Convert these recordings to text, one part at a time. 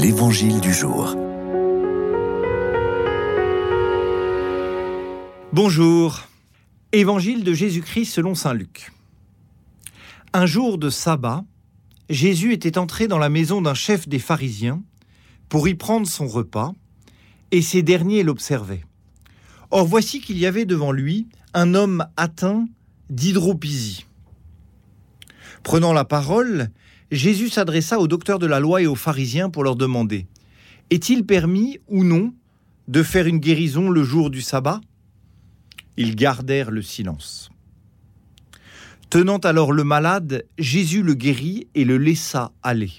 L'Évangile du jour. Bonjour. Évangile de Jésus-Christ selon Saint Luc. Un jour de sabbat, Jésus était entré dans la maison d'un chef des pharisiens pour y prendre son repas, et ces derniers l'observaient. Or voici qu'il y avait devant lui un homme atteint d'hydropisie. Prenant la parole, Jésus s'adressa aux docteurs de la loi et aux pharisiens pour leur demander Est-il permis ou non de faire une guérison le jour du sabbat? Ils gardèrent le silence. Tenant alors le malade, Jésus le guérit et le laissa aller.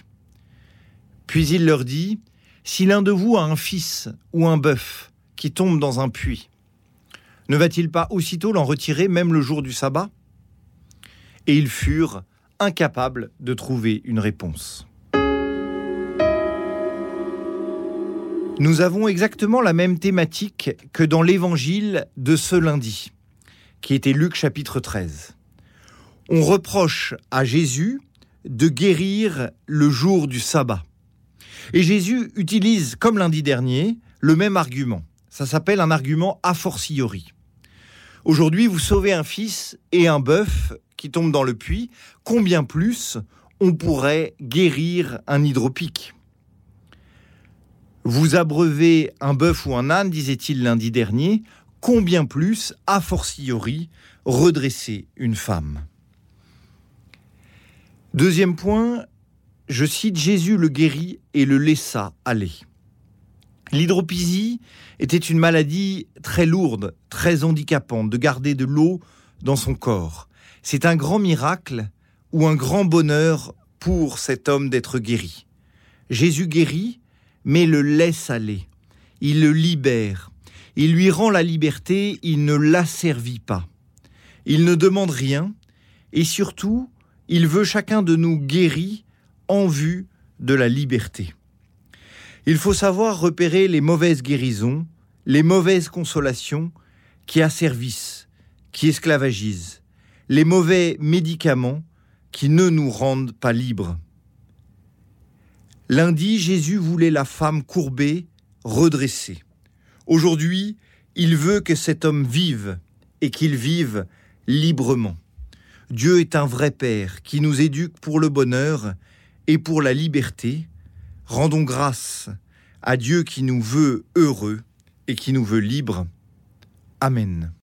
Puis il leur dit Si l'un de vous a un fils ou un bœuf qui tombe dans un puits, ne va-t-il pas aussitôt l'en retirer même le jour du sabbat? Et ils furent incapable de trouver une réponse. Nous avons exactement la même thématique que dans l'évangile de ce lundi, qui était Luc chapitre 13. On reproche à Jésus de guérir le jour du sabbat. Et Jésus utilise, comme lundi dernier, le même argument. Ça s'appelle un argument a fortiori. Aujourd'hui, vous sauvez un fils et un bœuf qui tombe dans le puits, combien plus on pourrait guérir un hydropique? Vous abreuvez un bœuf ou un âne, disait-il lundi dernier, combien plus, a fortiori, redresser une femme? Deuxième point, je cite Jésus le guérit et le laissa aller. L'hydropisie était une maladie très lourde, très handicapante, de garder de l'eau dans son corps. C'est un grand miracle ou un grand bonheur pour cet homme d'être guéri. Jésus guérit, mais le laisse aller. Il le libère. Il lui rend la liberté, il ne l'asservit pas. Il ne demande rien, et surtout, il veut chacun de nous guéri en vue de la liberté. Il faut savoir repérer les mauvaises guérisons, les mauvaises consolations qui asservissent, qui esclavagisent, les mauvais médicaments qui ne nous rendent pas libres. Lundi, Jésus voulait la femme courbée, redressée. Aujourd'hui, il veut que cet homme vive et qu'il vive librement. Dieu est un vrai Père qui nous éduque pour le bonheur et pour la liberté, Rendons grâce à Dieu qui nous veut heureux et qui nous veut libres. Amen.